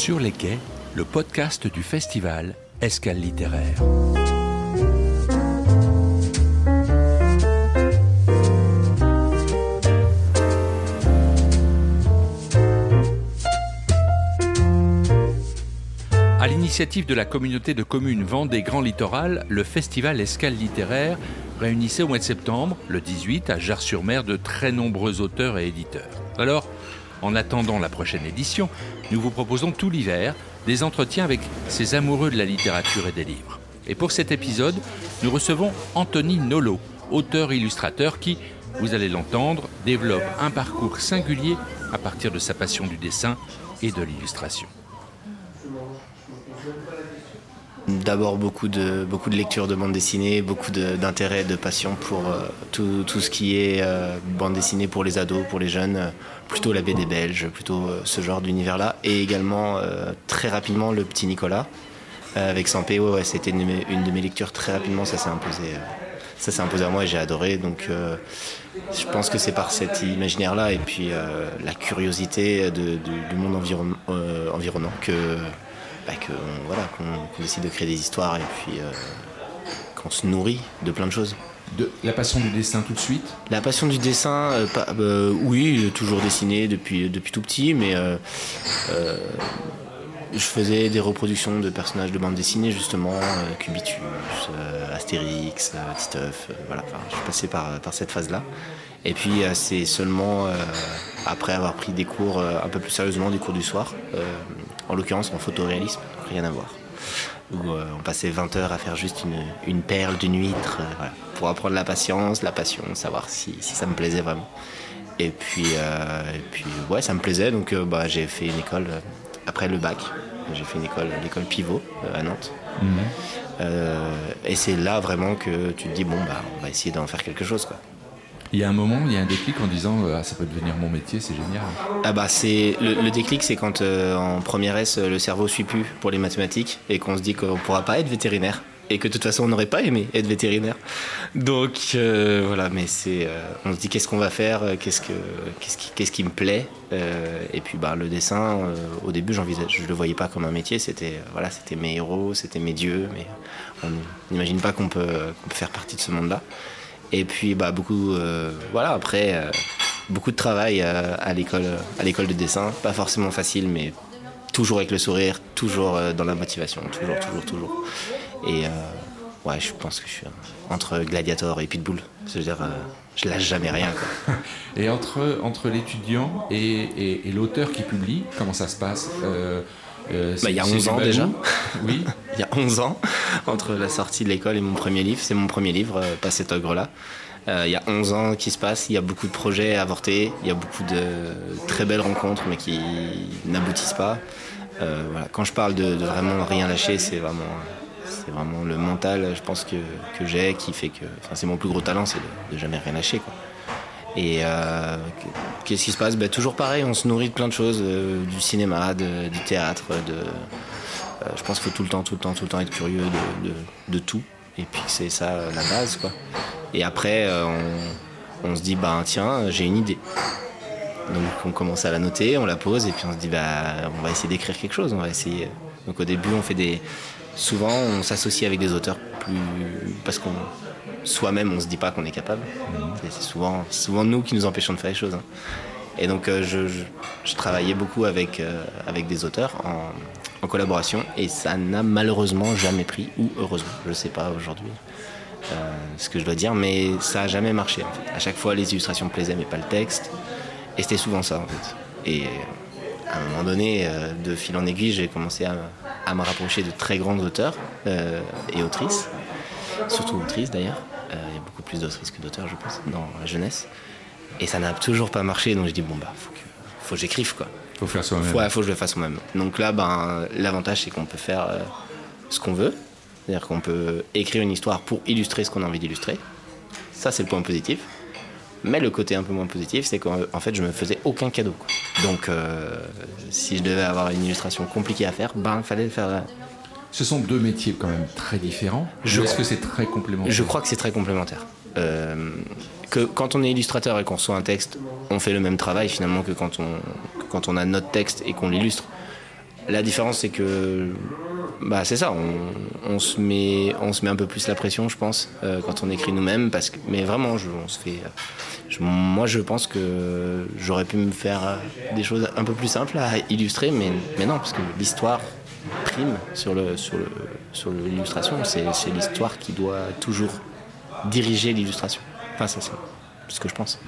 Sur les quais, le podcast du festival Escale littéraire. À l'initiative de la communauté de communes Vendée Grand Littoral, le festival Escale littéraire réunissait au mois de septembre, le 18, à Jars-sur-Mer, de très nombreux auteurs et éditeurs. Alors, en attendant la prochaine édition, nous vous proposons tout l'hiver des entretiens avec ces amoureux de la littérature et des livres. Et pour cet épisode, nous recevons Anthony Nolo, auteur-illustrateur qui, vous allez l'entendre, développe un parcours singulier à partir de sa passion du dessin et de l'illustration. D'abord beaucoup de, beaucoup de lectures de bande dessinée, beaucoup d'intérêt, de, passion pour euh, tout, tout, ce qui est euh, bande dessinée pour les ados, pour les jeunes, euh, plutôt la BD belge, plutôt ce genre d'univers-là. Et également très rapidement le petit Nicolas avec Sampé, ouais, c'était une, de mes lectures très rapidement, ça s'est imposé. ça s'est imposé à moi et j'ai adoré. Donc je pense que c'est par cet imaginaire-là et puis la curiosité du monde environ, environnant que bah, qu'on voilà, qu'on décide de créer des histoires et puis euh, qu'on se nourrit de plein de choses. De la passion du dessin tout de suite? La passion du dessin, euh, euh, oui, toujours dessiné depuis, depuis tout petit, mais je faisais des reproductions de personnages de bande dessinée, justement, Cubitus, Astérix, Titeuf, voilà, je suis passé par, par cette phase-là. Et puis c'est seulement après avoir pris des cours un peu plus sérieusement, des cours du soir, en l'occurrence en photoréalisme, rien à voir. Où euh, on passait 20 heures à faire juste une, perle d'une huître, euh, pour apprendre la patience, la passion, savoir si, ça me plaisait vraiment. Et puis, euh, puis ouais, ça me plaisait, donc bah, j'ai fait une école après le bac. J'ai fait une école, l'école Pivot à Nantes. Mhm. et c'est là vraiment que tu te dis bon bah on va essayer d'en faire quelque chose quoi. Il y a un moment, il y a un déclic en disant ah, ça peut devenir mon métier, c'est génial. Ah bah c'est le, déclic, c'est quand euh, en première S le cerveau suit plus pour les mathématiques et qu'on se dit qu'on pourra pas être vétérinaire et que de toute façon on n'aurait pas aimé être vétérinaire. Donc euh, voilà, mais c'est euh, on se dit qu'est-ce qu'on va faire, qu'est-ce que qu'est-ce qui me plaît et puis bah le dessin au début j'envisage je le voyais pas comme un métier, c'était voilà, c'était mes héros, c'était mes dieux mais on n'imagine pas qu'on peut, faire partie de ce monde-là. Et puis bah, beaucoup, euh, voilà, après, euh, beaucoup de travail euh, à l'école, à l'école de dessin. Pas forcément facile, mais toujours avec le sourire, toujours dans la motivation, toujours, toujours, toujours. Et ouais, je pense que je suis entre gladiator et pitbull. C'est-à-dire, je lâche jamais rien. Et entre, entre l'étudiant et, et, l'auteur qui publie, comment ça se passe euh, bah, il y a 11 ans déjà. Oui. il y a 11 ans, entre la sortie de l'école et mon premier livre. C'est mon premier livre, euh, Pas cet ogre-là. Euh, il y a 11 ans qui se passe, il y a beaucoup de projets avortés, il y a beaucoup de très belles rencontres mais qui n'aboutissent pas. voilà. Quand je parle de, vraiment rien lâcher, c'est vraiment, c'est vraiment le mental, je pense, que, que j'ai qui fait que. c'est mon plus gros talent, c'est de, de jamais rien lâcher. Quoi. Et euh, qu'est-ce qui se passe? Ben, Toujours pareil, on se nourrit de plein de choses, euh, du cinéma, du théâtre. De, euh, je pense qu'il faut tout le temps, tout le temps, tout le temps être curieux de, tout. Et puis c'est ça la base. Quoi. Et après, on, se dit, bah, tiens, j'ai une idée. Donc on commence à la noter, on la pose et puis on se dit, bah, on va essayer d'écrire quelque chose. On va essayer. Donc au début, on fait des. Souvent, on s'associe avec des auteurs plus. parce qu'on soi-même, on se dit pas qu'on est capable. C'est souvent, souvent nous qui nous empêchons de faire les choses. Hein. Et donc, euh, je, travaillais beaucoup avec, euh, avec des auteurs en, collaboration et ça n'a malheureusement jamais pris, ou heureusement, je sais pas aujourd'hui euh, ce que je dois dire, mais ça n'a jamais marché. En fait. À chaque fois, les illustrations plaisaient, mais pas le texte. Et c'était souvent ça, en fait. Et à un moment donné, de fil en aiguille, j'ai commencé à, à, me rapprocher de très grands auteurs et autrices, surtout autrices d'ailleurs. Euh, il y a beaucoup plus d'autrices que d'auteurs, je pense, dans la jeunesse. Et ça n'a toujours pas marché, donc je dis, bon, bah, faut que, faut que j'écrive, quoi. Faut faire soi-même. Ouais, faut que je le fasse moi-même. Donc là, ben, l'avantage, c'est qu'on peut faire euh, ce qu'on veut. C'est-à-dire qu'on peut écrire une histoire pour illustrer ce qu'on a envie d'illustrer. Ça, c'est le point positif. Mais le côté un peu moins positif, c'est qu'en fait, je me faisais aucun cadeau. Donc, euh, si je devais avoir une illustration compliquée à faire, ben, il fallait le faire ce sont deux métiers quand même très différents. Je Est-ce que c'est très complémentaire? Je crois que c'est très complémentaire. Euh, que quand on est illustrateur et qu'on reçoit un texte, on fait le même travail finalement que quand on, quand on a notre texte et qu'on l'illustre. La différence, c'est que bah, c'est ça, on, se met, on se met un peu plus la pression, je pense, euh, quand on écrit nous-mêmes. Parce que, mais vraiment, je, on se fait. moi, je pense que j'aurais pu me faire des choses un peu plus simples à illustrer, mais, non, parce que l'histoire prime sur le sur le sur l'illustration. C'est, c'est l'histoire qui doit toujours diriger l'illustration. Enfin, ça, c'est ce que je pense.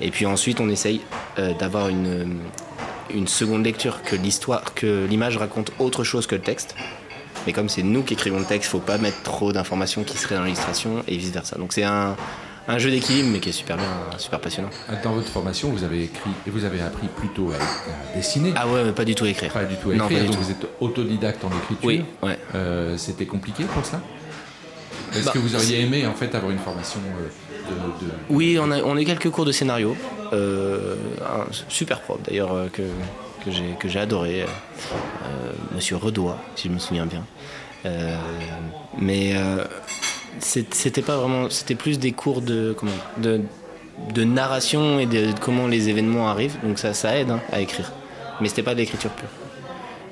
Et puis ensuite, on essaye euh, d'avoir une une seconde lecture, que l'histoire, que l'image raconte autre chose que le texte. Mais comme c'est nous qui écrivons le texte, faut pas mettre trop d'informations qui seraient dans l'illustration et vice versa. Donc c'est un, un jeu d'équilibre, mais qui est super bien, super passionnant. Dans votre formation, vous avez écrit et vous avez appris plutôt à, dessiner. Ah ouais, mais pas du tout à écrire. Pas du tout à écrire. Donc vous êtes autodidacte en écriture. Oui. Ouais. Euh, c'était compliqué pour ça. Est-ce bah, que vous auriez aimé en fait avoir une formation euh, de, Oui, on a, on a eu quelques cours de scénario. Euh, un super prof d'ailleurs que que j'ai adoré, Monsieur Redois, si je me souviens bien. mais c'était pas vraiment, c'était plus des cours de comment, de, de narration et de, comment les événements arrivent. Donc ça, ça aide hein, à écrire. Mais c'était pas de l'écriture pure.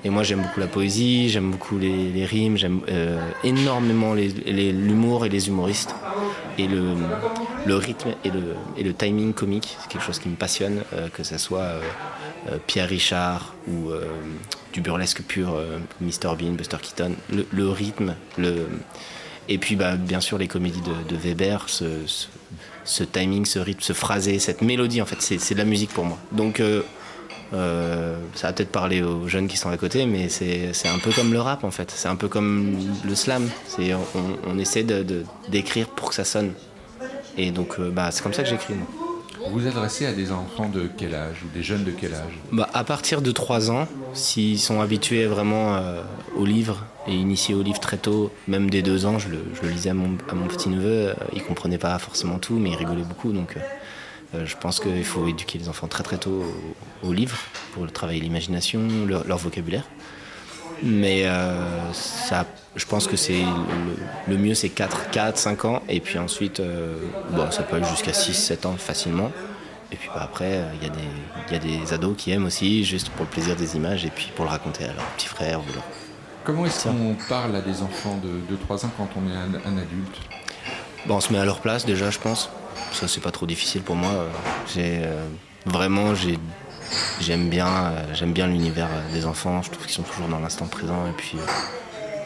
Et moi j'aime beaucoup la poésie, j'aime beaucoup les, rimes, j'aime euh, énormément l'humour et les humoristes. Et le, rythme et le, timing comique, c'est quelque chose qui me passionne, euh, que ce soit euh, Pierre Richard ou du burlesque pur, Mr Bean, Buster Keaton. Le, rythme, le, et puis, bah, bien sûr, les comédies de, Weber, ce, timing, ce rythme, ce phrasé, cette mélodie, en fait, c'est de la musique pour moi. Donc, euh, ça va peut-être parler aux jeunes qui sont à côté, mais c'est un peu comme le rap, en fait. C'est un peu comme le slam. On, on essaie d'écrire pour que ça sonne. Et donc, euh, bah, c'est comme ça que j'écris. Vous vous adressez à des enfants de quel âge ou des jeunes de quel âge? Bah, À partir de 3 ans, s'ils sont habitués vraiment euh, au livre et initiés au livre très tôt, même dès 2 ans, je le, lisais à mon, petit-neveu, il ne comprenait pas forcément tout, mais il rigolait beaucoup. Donc je pense qu'il faut éduquer les enfants très très tôt au, livre pour travailler l'imagination, leur vocabulaire. Mais euh, ça, je pense que c'est le, mieux, c'est 4, 4, 5 ans. Et puis ensuite, euh, bon, ça peut aller jusqu'à 6, 7 ans facilement. Et puis bah, après, il y, y, a des ados qui aiment aussi, juste pour le plaisir des images et puis pour le raconter à leur petit frère. Ou Comment est-ce qu'on parle à des enfants de, de 3 ans quand on est un, adulte? Bon, On se met à leur place déjà, je pense. Ça, c'est pas trop difficile pour moi. J'ai euh, vraiment, j'ai J'aime bien, euh, j'aime bien l'univers euh, des enfants. Je trouve qu'ils sont toujours dans l'instant présent et puis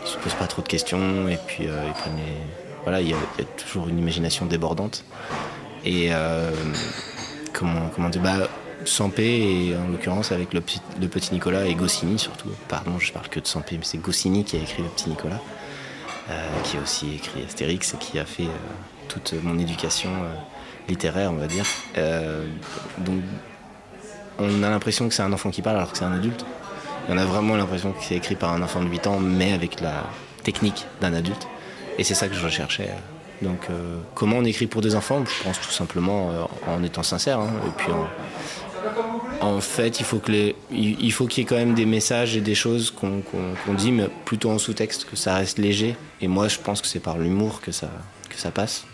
ils se posent pas trop de questions et puis ils prennent voilà, il y, a toujours une imagination débordante. Et comment, comment dire, bah, Sampé, et en l'occurrence avec le petit, le petit, Nicolas et Goscinny surtout. Pardon, je parle que de Sampé, mais c'est Goscinny qui a écrit le petit Nicolas, qui a aussi écrit Astérix et qui a fait toute mon éducation littéraire, on va dire. donc on a l'impression que c'est un enfant qui parle alors que c'est un adulte. on a vraiment l'impression que c'est écrit par un enfant de 8 ans, mais avec la technique d'un adulte. Et c'est ça que je recherchais. Donc, euh, comment on écrit pour des enfants? Je pense tout simplement euh, en étant sincère. Hein. et puis, en, fait, il faut que les, il faut qu'il y ait quand même des messages et des choses qu'on dit, mais plutôt en sous-texte, que ça reste léger. Et moi, je pense que c'est par l'humour que ça, que ça passe.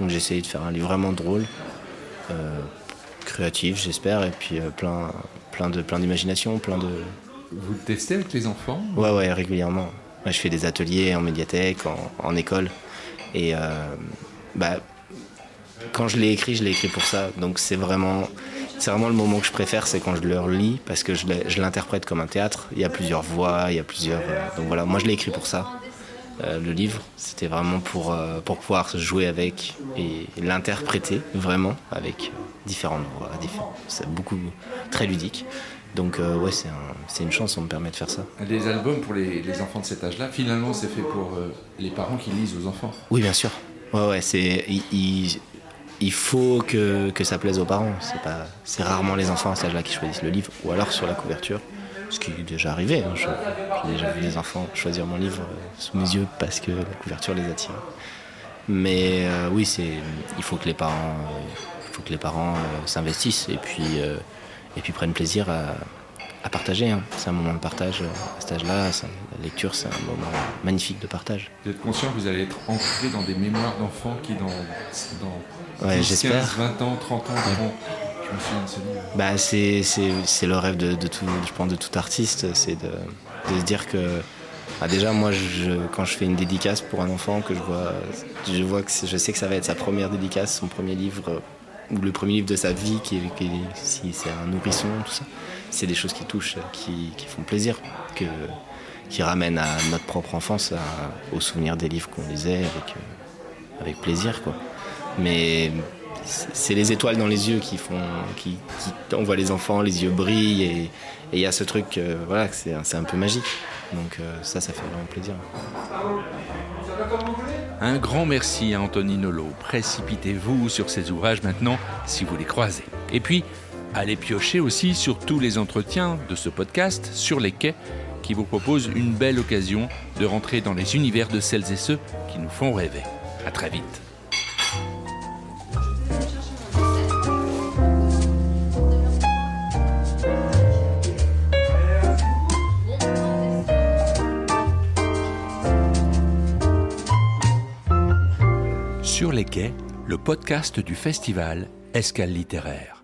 Donc, j'ai essayé de faire un livre vraiment drôle. Euh, créatif, j'espère, et puis euh, plein, plein de plein d'imagination, plein de. Vous testez avec les enfants Ouais, ouais, régulièrement. je fais des ateliers en médiathèque, en, école, et euh, bah, quand je l'ai écrit, je l'ai écrit pour ça. Donc c'est vraiment, c'est vraiment le moment que je préfère, c'est quand je leur lis, parce que je l'interprète comme un théâtre. Il y a plusieurs voix, il y a plusieurs. Euh, donc voilà, moi je l'ai écrit pour ça. le livre, c'était vraiment pour, pour pouvoir jouer avec et l'interpréter vraiment avec différentes voix, c'est beaucoup très ludique. Donc euh, ouais, c'est une chance, on me permet de faire ça. Des albums pour les, enfants de cet âge-là, finalement c'est fait pour euh, les parents qui lisent aux enfants? Oui, bien sûr. Ouais, ouais, c'est... Il, faut que, que, ça plaise aux parents. C'est pas, c'est rarement les enfants à cet âge-là qui choisissent le livre, ou alors sur la couverture, ce qui est déjà arrivé. Hein. J'ai déjà vu des enfants choisir mon livre euh, sous mes yeux parce que la couverture les attire. Mais oui, c'est, il faut que les parents faut que les parents euh, s'investissent et puis, euh, et puis prennent plaisir à, partager. Hein. C'est un moment de partage euh, à cet âge-là. La lecture, c'est un moment magnifique de partage. Vous êtes conscient que vous allez être ancré dans des mémoires d'enfants qui, dans, dans 10, 15, 20 ans, 30 ans, bah, c'est, c'est, le rêve de, tout, je pense, de tout artiste, c'est de, de se dire que bah, déjà moi je, quand je fais une dédicace pour un enfant que je vois je vois que je sais que ça va être sa première dédicace son premier livre ou le premier livre de sa vie qui, si c'est un nourrisson tout ça c'est des choses qui touchent qui, font plaisir qui ramènent à notre propre enfance au souvenir des livres qu'on lisait avec avec plaisir quoi mais c'est les étoiles dans les yeux qui font, qui, on voit les enfants, les yeux brillent et il y a ce truc, euh, voilà, c'est un peu magique. Donc euh, ça, ça fait vraiment plaisir. Un grand merci à Anthony Nolo. Précipitez-vous sur ces ouvrages maintenant si vous les croisez. Et puis, allez piocher aussi sur tous les entretiens de ce podcast sur les quais qui vous proposent une belle occasion de rentrer dans les univers de celles et ceux qui nous font rêver. À très vite. Sur les quais, le podcast du festival Escale littéraire.